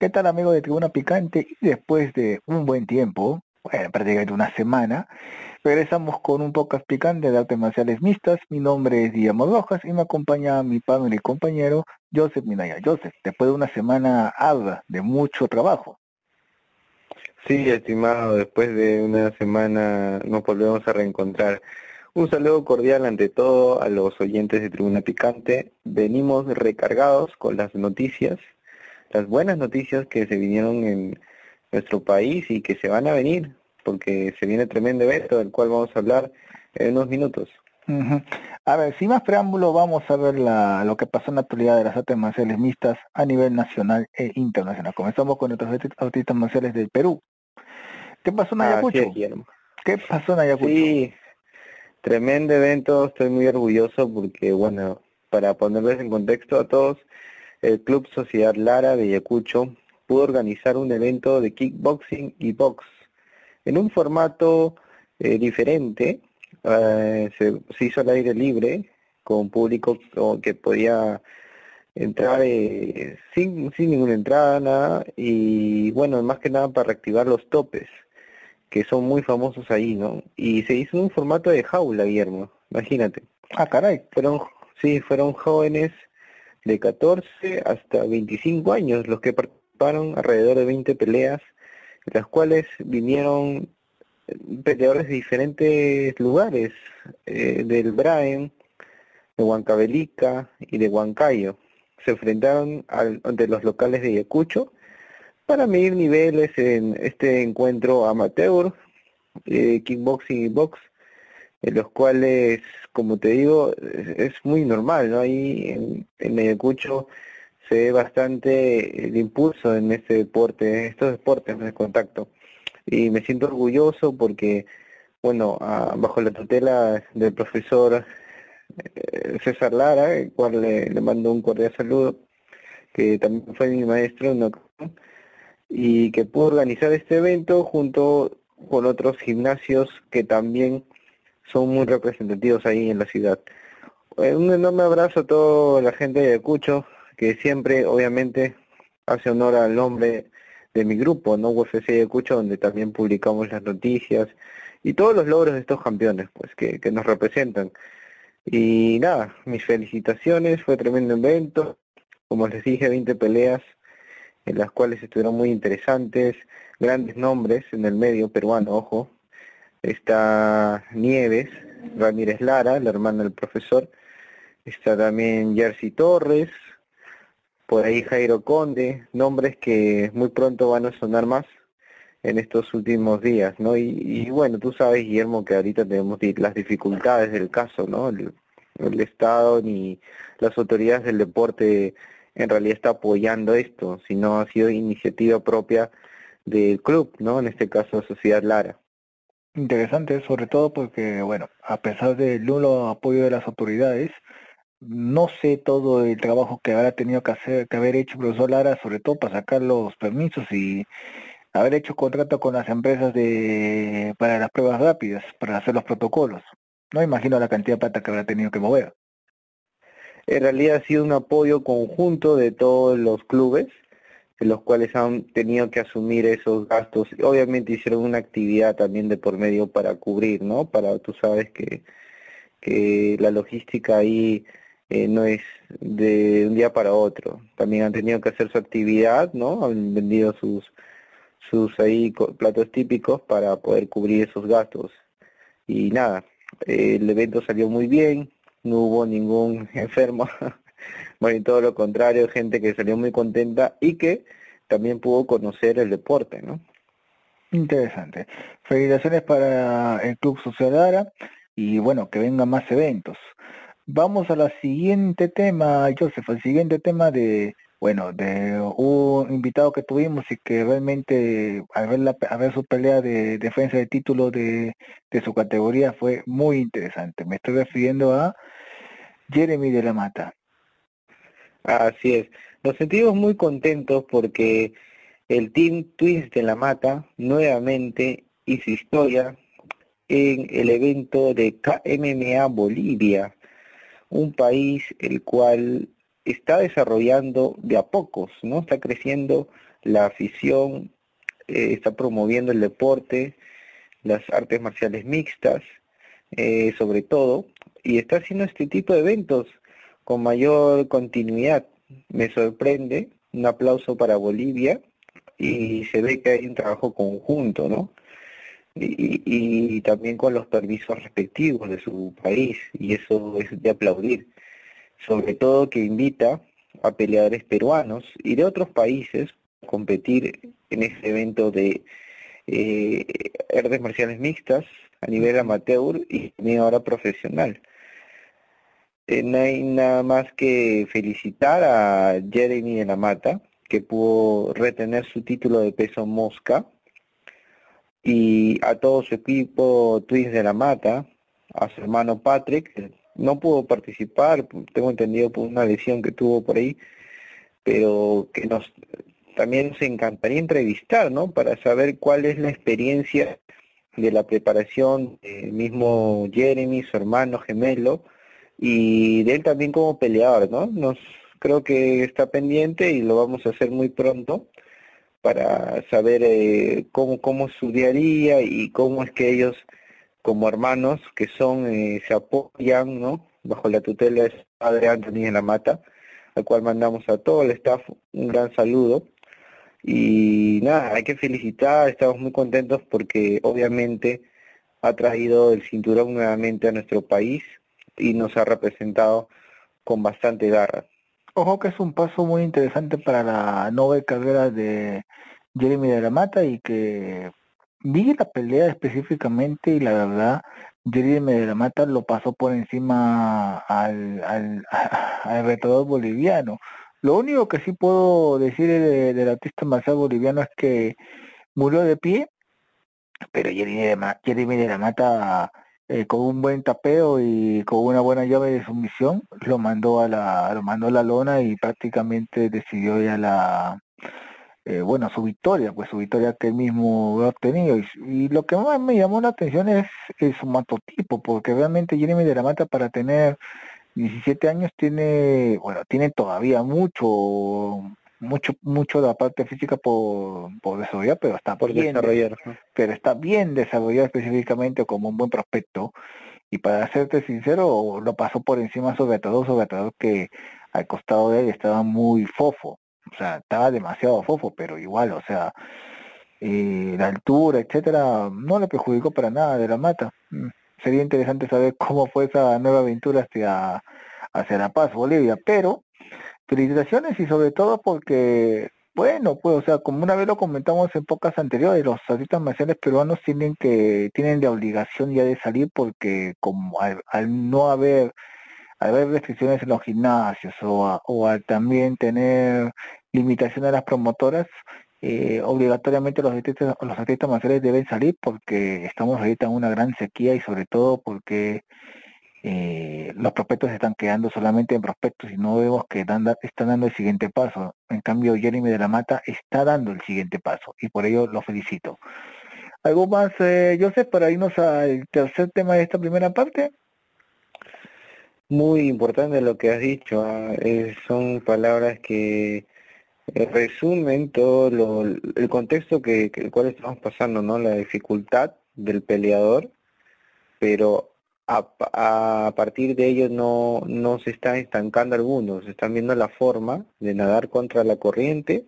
¿Qué tal amigo de Tribuna Picante? Y después de un buen tiempo, bueno, prácticamente una semana, regresamos con un podcast picante de artes marciales mixtas. Mi nombre es Guillermo Rojas y me acompaña mi padre y compañero Joseph Minaya. Joseph, después de una semana ardua de mucho trabajo. Sí, estimado, después de una semana nos volvemos a reencontrar. Un saludo cordial ante todo a los oyentes de Tribuna Picante. Venimos recargados con las noticias las buenas noticias que se vinieron en nuestro país y que se van a venir, porque se viene tremendo evento del cual vamos a hablar en unos minutos. A ver, sin más preámbulo, vamos a ver la, lo que pasó en la actualidad de las artes marciales mixtas a nivel nacional e internacional. Comenzamos con nuestros artistas marciales del Perú. ¿Qué pasó en Ayacucho? ¿Qué pasó en Ayacucho? Sí, tremendo evento, estoy muy orgulloso porque, bueno, para ponerles en contexto a todos, el Club Sociedad Lara de Ayacucho pudo organizar un evento de kickboxing y box en un formato eh, diferente. Eh, se, hizo al aire libre con público que podía entrar eh, sin, sin ninguna entrada, nada, y bueno, más que nada para reactivar los topes, que son muy famosos ahí, ¿no? Y se hizo un formato de jaula, Guillermo, imagínate. Ah, caray. Fueron, sí, fueron jóvenes de 14 hasta 25 años los que participaron, alrededor de 20 peleas, las cuales vinieron eh, peleadores de diferentes lugares, eh, del Braen, de Huancavelica y de Huancayo. Se enfrentaron ante los locales de Ayacucho para medir niveles en este encuentro amateur, eh, kickboxing y box, en los cuales, como te digo, es, muy normal, ¿no? Ahí en, en se ve bastante el impulso en este deporte, estos deportes de contacto. Y me siento orgulloso porque, bueno, bajo la tutela del profesor eh, César Lara, el cual le, le mando un cordial saludo, que también fue mi maestro, y que pudo organizar este evento junto con otros gimnasios que también son muy representativos ahí en la ciudad. Eh, un enorme abrazo a toda la gente de Ayacucho, que siempre, obviamente, hace honor al nombre de mi grupo, ¿no? UFC Ayacucho, donde también publicamos las noticias y todos los logros de estos campeones, pues, que, que nos representan. Y nada, mis felicitaciones, fue tremendo evento, como les dije, 20 peleas, en las cuales estuvieron muy interesantes, grandes nombres en el medio peruano, ojo, está Nieves, Ramírez Lara, la hermana del profesor, está también Jersey Torres, por ahí Jairo Conde, nombres que muy pronto van a sonar más en estos últimos días, ¿no? Y, bueno, tú sabes, Guillermo, que ahorita tenemos las dificultades del caso, ¿no? El, el Estado ni las autoridades del deporte en realidad está apoyando esto, sino ha sido iniciativa propia del club, ¿no? En este caso, Sociedad Lara. Interesante, sobre todo porque, bueno, a pesar del nulo apoyo de las autoridades, no sé todo el trabajo que habrá tenido que hacer, que haber hecho el profesor Lara, sobre todo para sacar los permisos y haber hecho contrato con las empresas de para las pruebas rápidas, para hacer los protocolos. No imagino la cantidad de plata que habrá tenido que mover. En realidad ha sido un apoyo conjunto de todos los clubes los cuales han tenido que asumir esos gastos. Obviamente hicieron una actividad también de por medio para cubrir, ¿no? Para, tú sabes que, que la logística ahí eh, no es de un día para otro. También han tenido que hacer su actividad, ¿no? Han vendido sus sus ahí platos típicos para poder cubrir esos gastos. Y nada, el evento salió muy bien, no hubo ningún enfermo bueno, y todo lo contrario, gente que salió muy contenta y que también pudo conocer el deporte, ¿no? Interesante. Felicitaciones para el Club Sociedad y bueno, que vengan más eventos. Vamos a la siguiente tema, Joseph, el siguiente tema de, bueno, de un invitado que tuvimos y que realmente al ver, la, ver su pelea de defensa de título de su categoría fue muy interesante. Me estoy refiriendo a Jeremy de la Mata. Así es. Nos sentimos muy contentos porque el Team Twist de la Mata nuevamente hizo historia en el evento de KMMA Bolivia, un país el cual está desarrollando de a pocos, ¿no? Está creciendo la afición, eh, está promoviendo el deporte, las artes marciales mixtas, eh, sobre todo, y está haciendo este tipo de eventos con mayor continuidad. Me sorprende, un aplauso para Bolivia, y se ve que hay un trabajo conjunto, ¿no? Y, también con los permisos respectivos de su país, y eso es de aplaudir. Sobre todo que invita a peleadores peruanos y de otros países a competir en este evento de eh, marciales mixtas a nivel amateur y también ahora profesional. Eh, no hay nada más que felicitar a Jeremy de la Mata, que pudo retener su título de peso mosca, y a todo su equipo Twins de la Mata, a su hermano Patrick, no pudo participar, tengo entendido por una lesión que tuvo por ahí, pero que nos también nos encantaría entrevistar, ¿no? Para saber cuál es la experiencia de la preparación del mismo Jeremy, su hermano gemelo, y de él también como peleador, ¿no? Nos creo que está pendiente y lo vamos a hacer muy pronto para saber eh, cómo cómo es su y cómo es que ellos como hermanos que son eh, se apoyan, ¿no? Bajo la tutela de su padre Anthony en la Mata, al cual mandamos a todo el staff un gran saludo. Y nada, hay que felicitar, estamos muy contentos porque obviamente ha traído el cinturón nuevamente a nuestro país y nos ha representado con bastante garra. Ojo que es un paso muy interesante para la nueva carrera de Jeremy de la Mata y que vi la pelea específicamente y la verdad Jeremy de la Mata lo pasó por encima al, al, al retador boliviano. Lo único que sí puedo decir de, del artista marcial boliviano es que murió de pie, pero Jeremy de, la Mata eh, con un buen tapeo y con una buena llave de sumisión lo mandó a la lo mandó a la lona y prácticamente decidió ya la eh, bueno su victoria pues su victoria que él mismo ha obtenido. Y, lo que más me llamó la atención es, su matotipo porque realmente Jeremy de la Mata para tener 17 años tiene bueno tiene todavía mucho mucho mucho de la parte física por, por desarrollar, pero está por bien desarrollar, pero está bien desarrollado específicamente como un buen prospecto. Y para serte sincero, lo pasó por encima sobre todo, sobre todo que al costado de él estaba muy fofo. O sea, estaba demasiado fofo, pero igual, o sea, eh, la altura, etcétera, no le perjudicó para nada de la mata. Mm, sería interesante saber cómo fue esa nueva aventura hacia, hacia La Paz, Bolivia, pero felicitaciones y sobre todo porque, bueno, pues, o sea, como una vez lo comentamos en pocas anteriores, los artistas marciales peruanos tienen que, tienen la obligación ya de salir porque como al, no haber, al haber restricciones en los gimnasios o, o al también tener limitaciones a las promotoras, eh, obligatoriamente los artistas, los artistas marciales deben salir porque estamos ahorita en una gran sequía y sobre todo porque eh, los prospectos están quedando solamente en prospectos y no vemos que dan, están dando el siguiente paso. En cambio, Jeremy de la Mata está dando el siguiente paso y por ello lo felicito. ¿Algo más, eh, Joseph, para irnos al tercer tema de esta primera parte? Muy importante lo que has dicho. Ah, son palabras que eh, resumen todo lo, el contexto que, que el cual estamos pasando, ¿no? La dificultad del peleador, pero a, partir de ello no, no se están estancando algunos, están viendo la forma de nadar contra la corriente,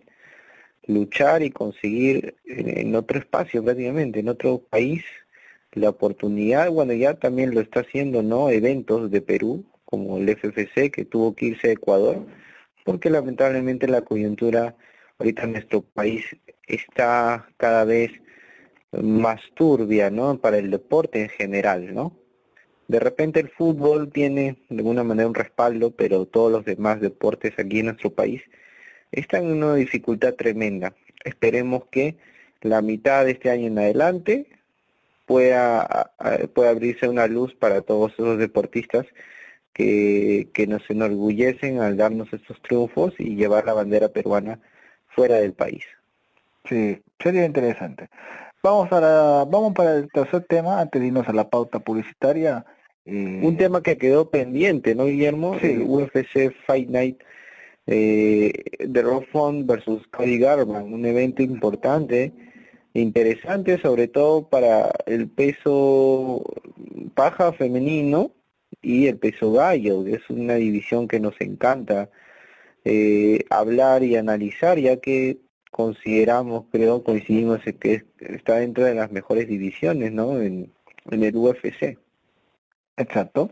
luchar y conseguir en otro espacio prácticamente, en otro país, la oportunidad, bueno, ya también lo está haciendo, ¿no? Eventos de Perú, como el FFC, que tuvo que irse a Ecuador, porque lamentablemente la coyuntura ahorita en nuestro país está cada vez más turbia, ¿no? Para el deporte en general, ¿no? De repente el fútbol tiene de alguna manera un respaldo, pero todos los demás deportes aquí en nuestro país están en una dificultad tremenda. Esperemos que la mitad de este año en adelante pueda, pueda abrirse una luz para todos esos deportistas que, que nos enorgullecen al darnos estos triunfos y llevar la bandera peruana fuera del país. Sí, sería interesante. Vamos a vamos para el tercer tema antes de irnos a la pauta publicitaria. Un tema que quedó pendiente, ¿no, Guillermo? Sí. UFC Fight Night eh, de Rob Font versus Cody Garman, un evento importante, interesante sobre todo para el peso paja femenino y el peso gallo, que es una división que nos encanta eh, hablar y analizar, ya que consideramos, creo, coincidimos que está dentro de las mejores divisiones, ¿no? En, en el UFC. Exacto.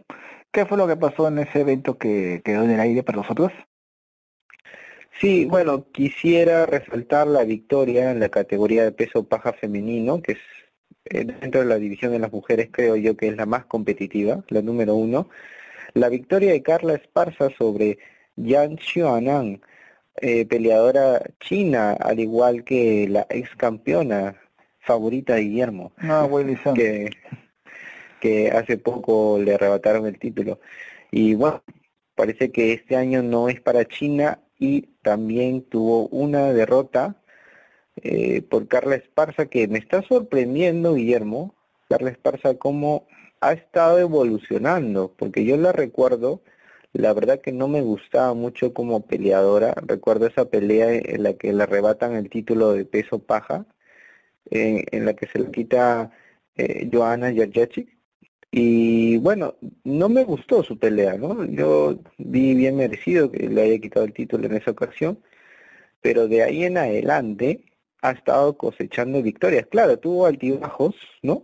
¿Qué fue lo que pasó en ese evento que quedó en el aire para nosotros? Sí, bueno, quisiera resaltar la victoria en la categoría de peso paja femenino, que es eh, dentro de la división de las mujeres creo yo que es la más competitiva, la número uno. La victoria de Carla Esparza sobre Yan Xuanan, eh, peleadora china, al igual que la ex campeona favorita de Guillermo, ah, que, que hace poco le arrebataron el título. Y bueno, parece que este año no es para China y también tuvo una derrota eh, por Carla Esparza que me está sorprendiendo, Guillermo, Carla Esparza, cómo ha estado evolucionando, porque yo la recuerdo la verdad que no me gustaba mucho como peleadora. Recuerdo esa pelea en la que le arrebatan el título de peso paja, en, la que se le quita eh, Joana. Y bueno, no me gustó su pelea, ¿no? Yo vi bien merecido que le haya quitado el título en esa ocasión, pero de ahí en adelante ha estado cosechando victorias. Claro, tuvo altibajos, ¿no?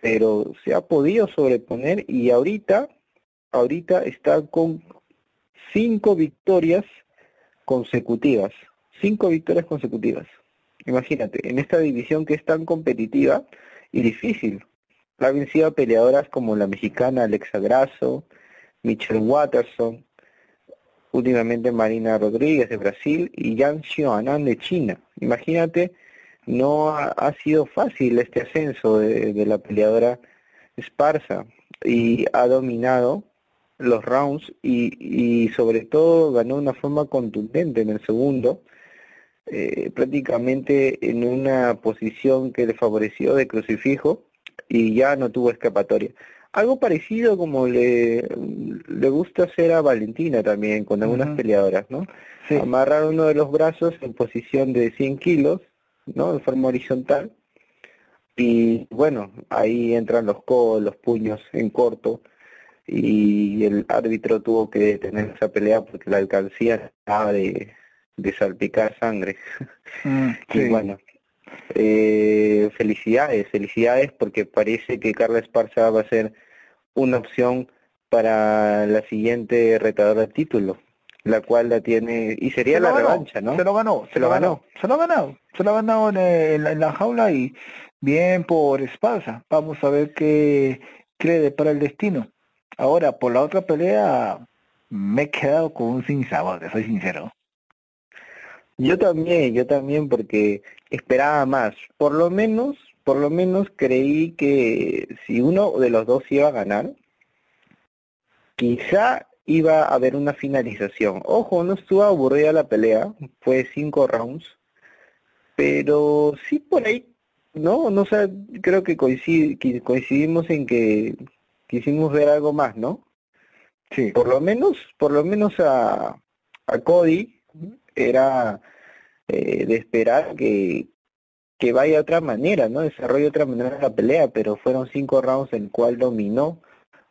Pero se ha podido sobreponer y ahorita ahorita está con cinco victorias consecutivas. Cinco victorias consecutivas. Imagínate, en esta división que es tan competitiva y difícil. Ha vencido a peleadoras como la mexicana Alexa Grasso, Michelle Watterson, últimamente Marina Rodríguez de Brasil y Yang Xiaonan de China. Imagínate, no ha, sido fácil este ascenso de, la peleadora esparza y ha dominado los rounds y, sobre todo ganó una forma contundente en el segundo, eh, prácticamente en una posición que le favoreció de crucifijo y ya no tuvo escapatoria. Algo parecido como le, le gusta hacer a Valentina también con algunas peleadoras, ¿no? Amarrar uno de los brazos en posición de 100 kilos, ¿no? De forma horizontal. Y bueno, ahí entran los codos, los puños en corto y el árbitro tuvo que detener esa pelea porque la alcancía estaba de, de salpicar sangre. Mm, y bueno, eh, felicidades, felicidades porque parece que Carla Esparza va a ser una opción para la siguiente retadora de título, la cual la tiene, y sería la revancha, ¿no? Se lo ganó, se, lo ganó. se lo ha ganado, se lo ha ganado en, la, jaula y bien por Esparza. Vamos a ver qué cree para el destino. Ahora, por la otra pelea, me he quedado con un sin sabor, soy sincero. Yo también, yo también, porque esperaba más. Por lo menos, por lo menos creí que si uno de los dos iba a ganar, quizá iba a haber una finalización. Ojo, no estuvo aburrida la pelea, fue cinco rounds, pero sí por ahí, no, no sé, creo que coincidimos en que quisimos ver algo más, ¿no? Sí. Por lo menos, por lo menos a, a Cody era eh, de esperar que, que vaya de otra manera, ¿no? Desarrolle de otra manera la pelea, pero fueron cinco rounds en el cual dominó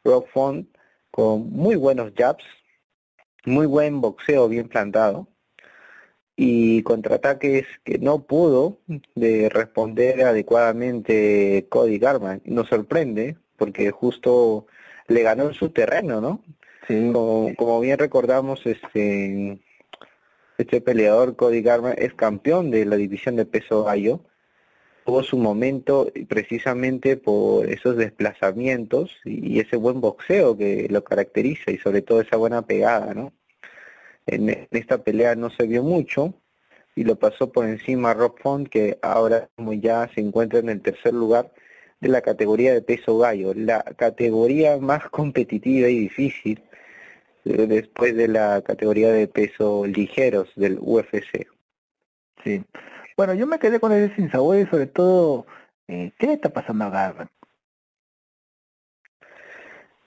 Rock Font con muy buenos jabs, muy buen boxeo bien plantado y contraataques que no pudo de responder adecuadamente Cody Garman. Nos sorprende porque justo le ganó en su terreno, ¿no? Sí. Como, bien recordamos, este, este peleador Cody Garman es campeón de la división de peso gallo. Tuvo su momento precisamente por esos desplazamientos y ese buen boxeo que lo caracteriza y sobre todo esa buena pegada, ¿no? En, esta pelea no se vio mucho y lo pasó por encima Rob Font que ahora como ya se encuentra en el tercer lugar de la categoría de peso gallo, la categoría más competitiva y difícil después de la categoría de peso ligeros del UFC. Sí. Bueno, yo me quedé con ese sin sabor y sobre todo, eh, ¿qué le está pasando a Garban?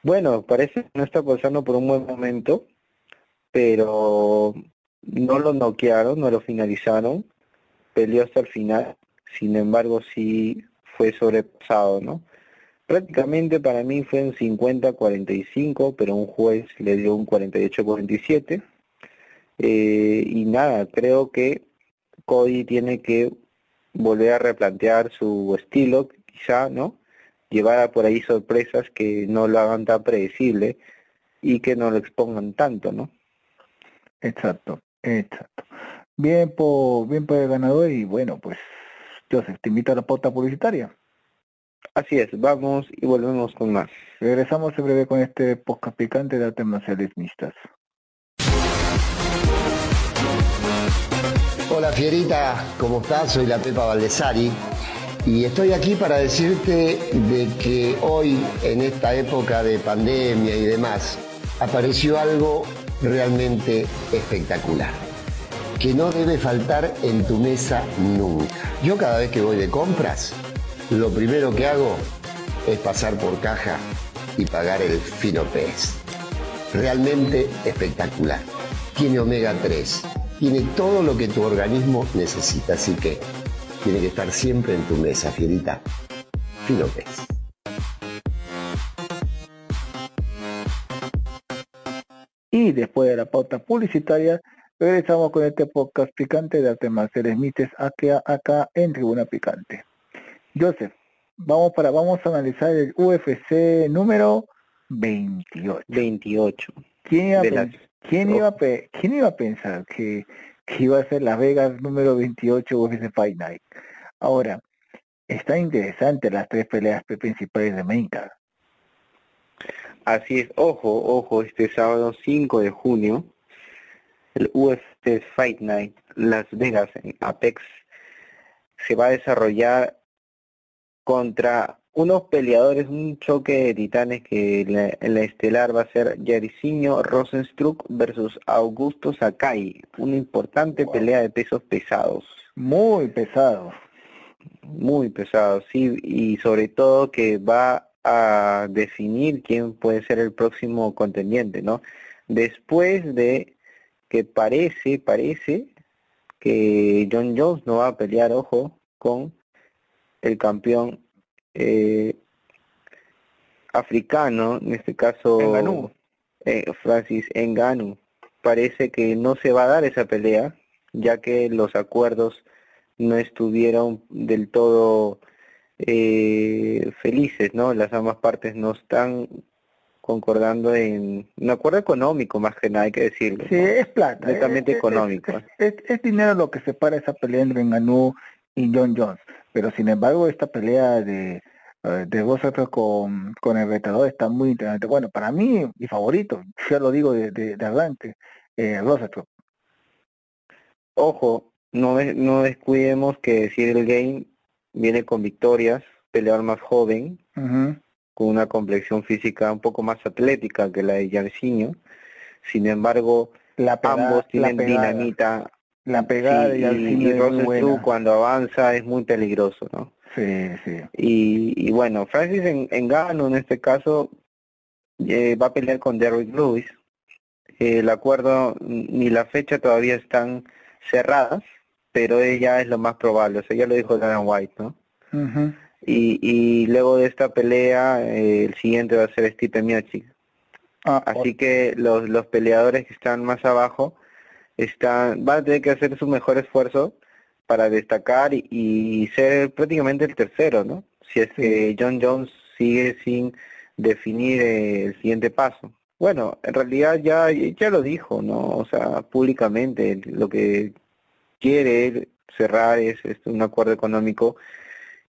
Bueno, parece que no está pasando por un buen momento, pero no lo noquearon, no lo finalizaron, peleó hasta el final, sin embargo sí fue sobrepasado, ¿no? Prácticamente para mí fue un 50-45, pero un juez le dio un 48-47. Eh, y nada, creo que Cody tiene que volver a replantear su estilo, quizá, ¿no? Llevar por ahí sorpresas que no lo hagan tan predecible y que no lo expongan tanto, ¿no? Exacto, exacto. Bien por, bien por el ganador y bueno, pues Joseph, te invito a la pauta publicitaria. Así es, vamos y volvemos con más. Regresamos en breve con este podcast picante de artes marciales mixtas. Hola Fierita, ¿cómo estás? Soy la Pepa Valdesari y estoy aquí para decirte de que hoy, en esta época de pandemia y demás, apareció algo realmente espectacular, que no debe faltar en tu mesa nunca. Yo cada vez que voy de compras, lo primero que hago es pasar por caja y pagar el fino pez. Realmente espectacular. Tiene omega 3, tiene todo lo que tu organismo necesita, así que tiene que estar siempre en tu mesa, fierita. Fino pez. Y después de la pauta publicitaria, regresamos con este podcast picante de artes marciales mites acá, acá en Tribuna Picante. Joseph, vamos para vamos a analizar el UFC número 28. 28. ¿Quién iba, a, ¿quién iba, a, ¿quién iba a pensar que, que, iba a ser Las Vegas número 28 UFC Fight Night? Ahora, está interesante las tres peleas principales de Main Card. Así es, ojo, ojo, este sábado 5 de junio, el UFC Fight Night Las Vegas en Apex se va a desarrollar contra unos peleadores, un choque de titanes que en la, estelar va a ser Jairzinho Rosenstruck versus Augusto Sakai, una importante pelea de pesos pesados. Muy pesado. Muy pesado, sí, y sobre todo que va a definir quién puede ser el próximo contendiente, ¿no? Después de que parece, parece que John Jones no va a pelear, ojo, con el campeón eh, africano, en este caso eh, Francis Enganu. Parece que no se va a dar esa pelea, ya que los acuerdos no estuvieron del todo eh, felices, ¿no? Las ambas partes no están concordando en un acuerdo económico más que nada, hay que decirlo. Sí, es plata. Netamente económico. Es, dinero lo que separa esa pelea entre Enganu y John Jones. Pero sin embargo, esta pelea de, eh, de vosotros con, con el retador está muy interesante. Bueno, para mí, mi favorito, ya lo digo de, de, arranque, eh, Ojo, no, no descuidemos que el game viene con victorias, peleador más joven, con una complexión física un poco más atlética que la de Jairzinho. Sin embargo, la ambos tienen dinamita la pegada y, y, cuando avanza es muy peligroso, ¿no? Sí, sí. Y, bueno, Francis en, Engano en este caso eh, va a pelear con Derrick Lewis. el acuerdo ni la fecha todavía están cerradas, pero ella es lo más probable, o sea, ya lo dijo Dan White, ¿no? y, y luego de esta pelea, eh, el siguiente va a ser Stipe Miocic. Ah, Así que los, los peleadores que están más abajo están, van a tener que hacer su mejor esfuerzo para destacar y, ser prácticamente el tercero, ¿no? Si es que John Jones sigue sin definir el siguiente paso. Bueno, en realidad ya, ya lo dijo, ¿no? O sea, públicamente lo que quiere cerrar es, un acuerdo económico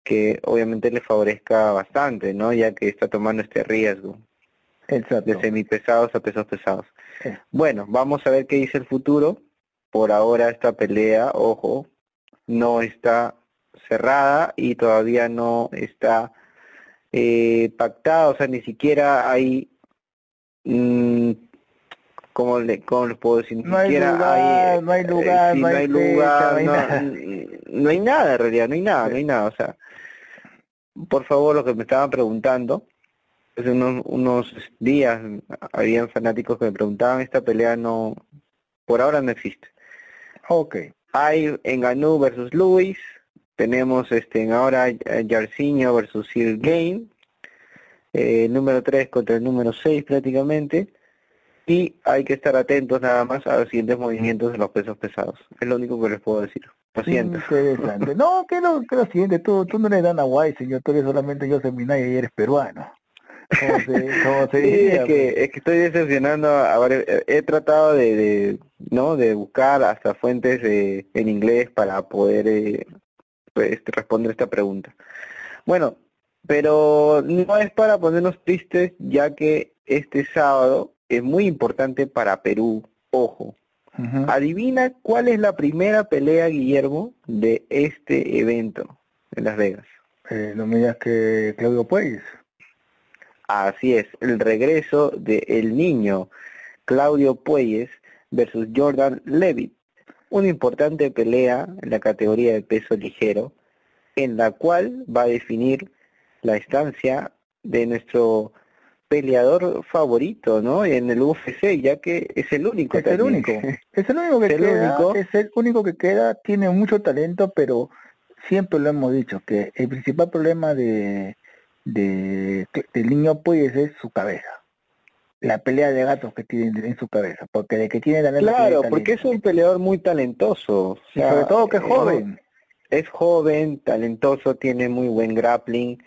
que obviamente le favorezca bastante, ¿no? Ya que está tomando este riesgo Exacto. de semipesados a pesos pesados. Bueno, vamos a ver qué dice el futuro. Por ahora esta pelea, ojo, no está cerrada y todavía no está eh, pactada, o sea, ni siquiera hay, mm, como le, cómo puedo decir? Ni no siquiera hay, no hay eh, lugar, no, hay lugar, no, hay nada. no hay nada en realidad, no hay nada, no hay nada, o sea, por favor, lo que me estaban preguntando, hace unos, unos días habían fanáticos que me preguntaban, esta pelea no, por ahora no existe. Ok. Hay Enganú versus Luis, tenemos este ahora Jarcinho versus Sir Gain, eh, número 3 contra el número 6 prácticamente, y hay que estar atentos nada más a los siguientes movimientos de los pesos pesados. Es lo único que les puedo decir. Lo siento. Interesante. No, que lo, que lo siguiente, tú, tú no eres Dana White, señor, tú eres solamente yo Minaya y eres peruano. ¿Cómo se, cómo se sí, es, que, es que estoy decepcionando a, varios, he tratado de, de, no de buscar hasta fuentes de, en inglés para poder eh, pues, responder esta pregunta. Bueno pero no es para ponernos tristes ya que este sábado es muy importante para Perú ojo. Adivina cuál es la primera pelea, Guillermo, de este evento en Las Vegas. Eh, no me digas que Claudio Pueyes. Así es, el regreso de el niño Claudio Pueyes versus Jordan Levitt. Una importante pelea en la categoría de peso ligero, en la cual va a definir la estancia de nuestro peleador favorito, ¿no? En el UFC, ya que es el único. Es el único. Es el único que queda. Es el único que queda. Tiene mucho talento, pero siempre lo hemos dicho que el principal problema de, de del niño pues es su cabeza. La pelea de gatos que tiene en su cabeza, porque de que tiene talento. Claro, porque es un peleador muy talentoso. sobre todo que es eh, joven. Es joven, talentoso, tiene muy buen grappling,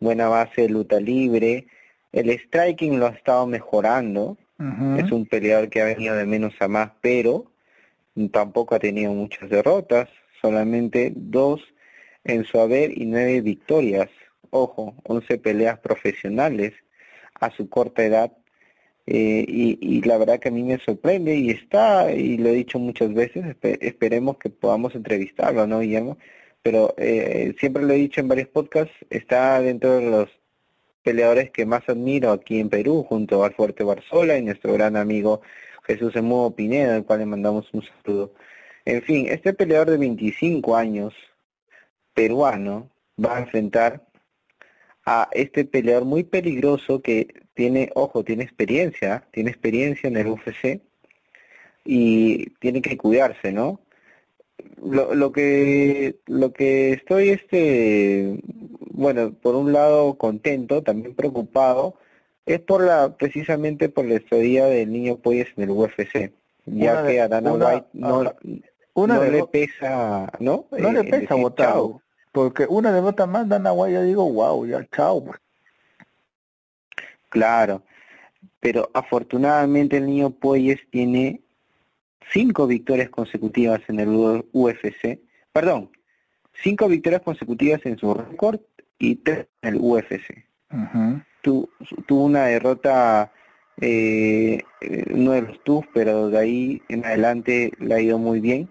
buena base de luta libre el striking lo ha estado mejorando. Es un peleador que ha venido de menos a más, pero tampoco ha tenido muchas derrotas. Solamente dos en su haber y nueve victorias. Ojo, once peleas profesionales a su corta edad. Eh, y, la verdad que a mí me sorprende y está, y lo he dicho muchas veces, esperemos que podamos entrevistarlo, ¿no, Guillermo? Pero eh, siempre lo he dicho en varios podcasts, está dentro de los peleadores que más admiro aquí en Perú, junto al Fuerte Barzola y nuestro gran amigo Jesús Emudo Pineda, al cual le mandamos un saludo. En fin, este peleador de 25 años, peruano, va a enfrentar a este peleador muy peligroso que tiene, ojo, tiene experiencia, tiene experiencia en el UFC y tiene que cuidarse, ¿no? Lo, lo que lo que estoy este bueno, por un lado contento, también preocupado, es por la precisamente por la estadía del niño Poyes en el UFC, ya que a Dana White no, una le pesa, ¿no? No le eh, pesa votar, porque una derrota más Dana White ya digo, wow, ya chao. Pues. Claro, pero afortunadamente el niño Poyes tiene cinco victorias consecutivas en el UFC, perdón, cinco victorias consecutivas en su récord y tres en el UFC. tuvo una derrota eh, uno de los TUF, pero de ahí en adelante le ha ido muy bien.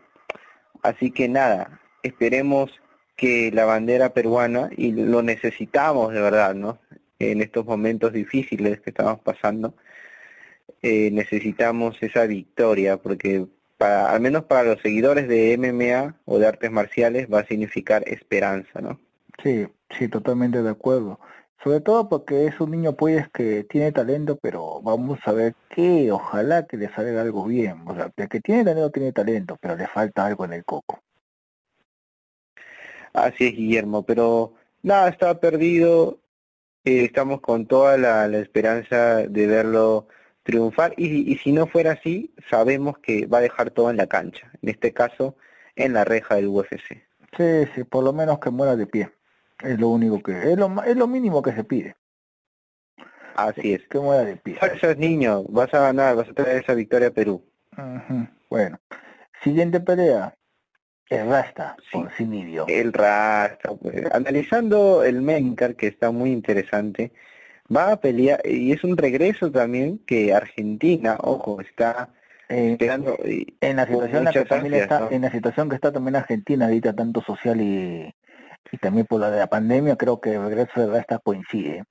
Así que nada, esperemos que la bandera peruana, y lo necesitamos de verdad, ¿no? En estos momentos difíciles que estamos pasando, eh, necesitamos esa victoria, porque para, al menos para los seguidores de MMA o de artes marciales va a significar esperanza, ¿no? Sí, sí, totalmente de acuerdo. Sobre todo porque es un niño pues que tiene talento, pero vamos a ver que ojalá que le salga algo bien. O sea, el que tiene talento tiene talento, pero le falta algo en el coco. Así es, Guillermo, pero nada, está perdido. Eh, estamos con toda la, esperanza de verlo triunfar y, y si no fuera así, sabemos que va a dejar todo en la cancha, en este caso en la reja del UFC. Sí, sí, por lo menos que muera de pie. Es lo único que, es lo, es lo mínimo que se pide. Así es. Que muera de pie. Fuerzas niño, vas a ganar, vas a traer esa victoria a Perú. Bueno, siguiente pelea. El Rasta, sí. El Rasta. Analizando el Mencar, que está muy interesante, va a pelear, y es un regreso también que Argentina, ojo, está eh, en la situación que también está, en la situación que está también Argentina ahorita tanto social y, y también por la de la pandemia, creo que el regreso de Rasta coincide.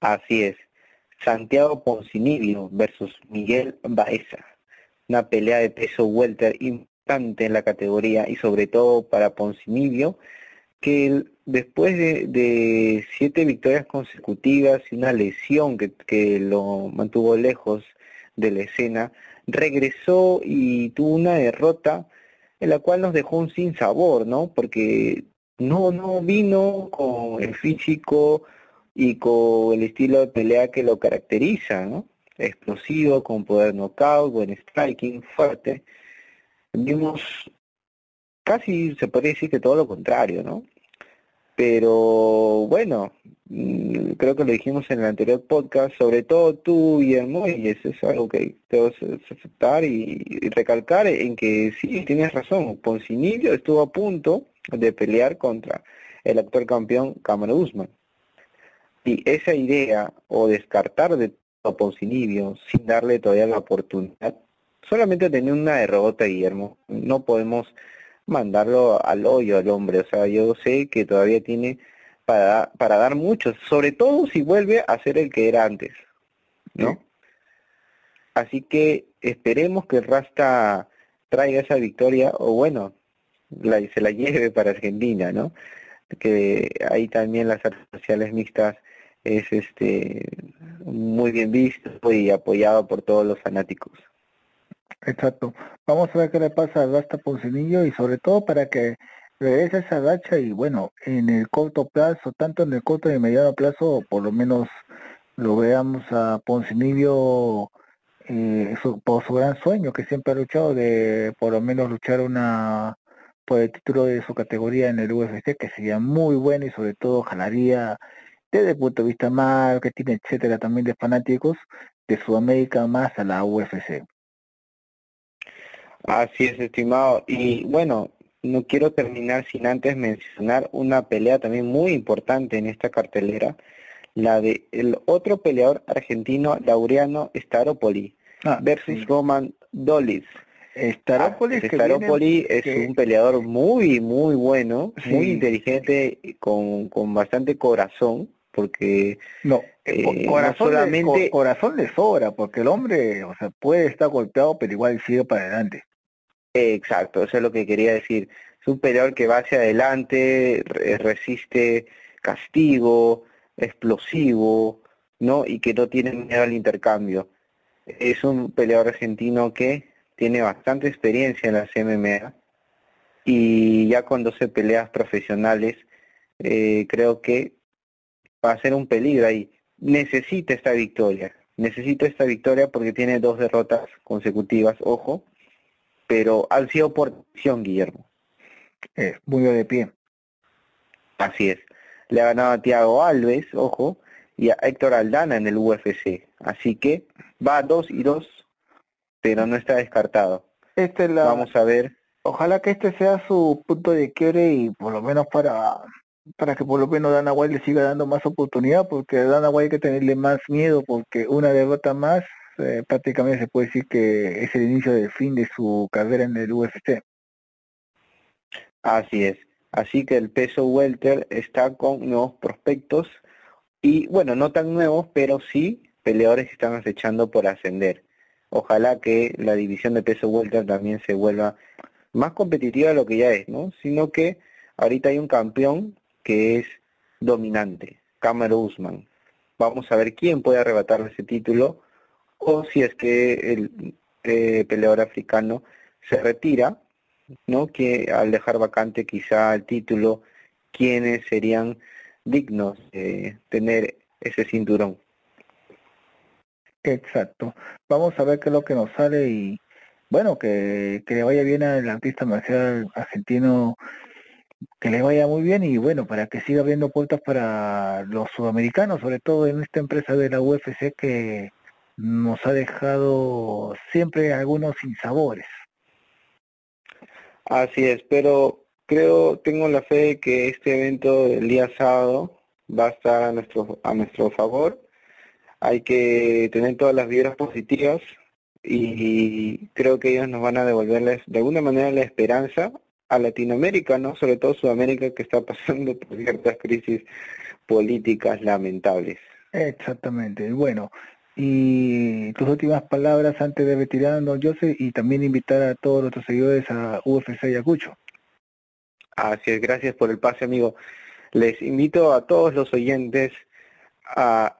Así es. Santiago Poncinibio versus Miguel Baeza. Una pelea de peso welter en la categoría y sobre todo para Poncinibio, que después de, siete victorias consecutivas y una lesión que, que lo mantuvo lejos de la escena, regresó y tuvo una derrota en la cual nos dejó un sin sabor, ¿no? Porque no, no vino con el físico y con el estilo de pelea que lo caracteriza, ¿no? Explosivo, con poder knockout, buen striking, fuerte. Vimos casi se podría decir que todo lo contrario, ¿no? Pero bueno, mm, creo que lo dijimos en el anterior podcast, sobre todo tú, Guillermo, y eso es algo que debes aceptar y, recalcar en que sí, tienes razón, Poncinibio estuvo a punto de pelear contra el actual campeón Cameron Usman. Y esa idea, o descartar de a Poncinibio sin darle todavía la oportunidad, solamente tener una derrota, Guillermo, no podemos mandarlo al hoyo al hombre. O sea, yo sé que todavía tiene para, para dar mucho, sobre todo si vuelve a ser el que era antes, ¿no? Así que esperemos que Rasta traiga esa victoria, o bueno, la, se la lleve para Argentina, ¿no? Que ahí también las artes sociales mixtas es este muy bien visto y apoyado por todos los fanáticos. Exacto. Vamos a ver qué le pasa a Rasta Poncinillo y sobre todo para que regrese esa racha y bueno, en el corto plazo, tanto en el corto y mediano plazo, por lo menos lo veamos a Poncinillo eh, por su gran sueño que siempre ha luchado de por lo menos luchar una por el título de su categoría en el UFC que sería muy bueno y sobre todo jalaría desde el punto de vista marketing etcétera también de fanáticos de Sudamérica más a la UFC. Así es, estimado. Y bueno, no quiero terminar sin antes mencionar una pelea también muy importante en esta cartelera, la de el otro peleador argentino, Laureano Staropoli, ah, versus Roman Dolis. Staropoli, ah, es un peleador muy, muy bueno, muy inteligente, con, con bastante corazón, porque no eh, corazón solamente corazón le sobra porque el hombre o sea puede estar golpeado pero igual sigue para adelante Exacto, eso es lo que quería decir. Es un peleador que va hacia adelante, resiste castigo, explosivo, ¿no? Y que no tiene miedo al intercambio. Es un peleador argentino que tiene bastante experiencia en las MMA y ya con 12 peleas profesionales eh, creo que va a ser un peligro ahí. Necesita esta victoria, necesita esta victoria porque tiene dos derrotas consecutivas, ojo, pero han sido por decisión, Guillermo. Eh, muy de pie. Así es. Le ha ganado a Tiago Alves, ojo, y a Héctor Aldana en el UFC. Así que va dos y dos, pero no está descartado. Este la... Vamos a ver. Ojalá que este sea su punto de quiebre y por lo menos para para que por lo menos Dana White le siga dando más oportunidad, porque a Dana White hay que tenerle más miedo, porque una derrota más eh, prácticamente se puede decir que es el inicio del fin de su carrera en el UFC. Así es. Así que el peso welter está con nuevos prospectos y bueno, no tan nuevos, pero sí peleadores que están acechando por ascender. Ojalá que la división de peso welter también se vuelva más competitiva de lo que ya es, ¿no? Sino que ahorita hay un campeón que es dominante, Cameron Usman. Vamos a ver quién puede arrebatarle ese título o si es que el eh, peleador africano se retira, ¿no? Que al dejar vacante quizá el título, ¿quiénes serían dignos de tener ese cinturón? Exacto. Vamos a ver qué es lo que nos sale y bueno, que, que le vaya bien al artista marcial argentino, que le vaya muy bien y bueno, para que siga abriendo puertas para los sudamericanos, sobre todo en esta empresa de la UFC que nos ha dejado siempre algunos sinsabores. Así es, pero creo, tengo la fe de que este evento del día sábado va a estar a nuestro, a nuestro favor. Hay que tener todas las vibras positivas y creo que ellos nos van a devolverles de alguna manera la esperanza a Latinoamérica, no sobre todo Sudamérica que está pasando por ciertas crisis políticas lamentables. Exactamente. Bueno, y tus últimas palabras antes de retirarnos, José, y también invitar a todos nuestros seguidores a UFC Ayacucho. Así es, gracias por el pase, amigo. Les invito a todos los oyentes a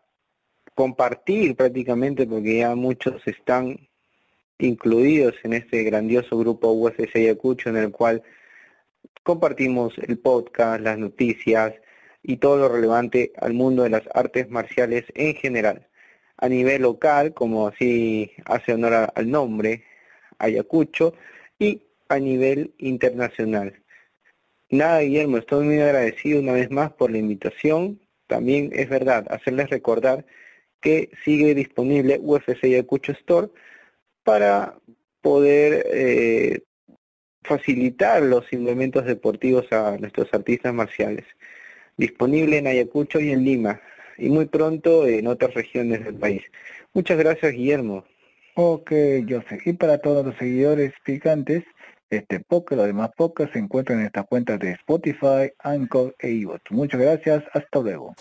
compartir prácticamente, porque ya muchos están incluidos en este grandioso grupo USC Ayacucho en el cual compartimos el podcast, las noticias y todo lo relevante al mundo de las artes marciales en general. A nivel local, como así hace honor al nombre, Ayacucho, y a nivel internacional. Nada, Guillermo, estoy muy agradecido una vez más por la invitación. También es verdad, hacerles recordar que sigue disponible UFC Ayacucho Store para poder eh, facilitar los implementos deportivos a nuestros artistas marciales. Disponible en Ayacucho y en Lima, y muy pronto en otras regiones del país. Muchas gracias, Guillermo. Ok, José. Y para todos los seguidores picantes, este podcast, los demás podcasts se encuentran en estas cuentas de Spotify, Anchor e iVoox. Muchas gracias. Hasta luego.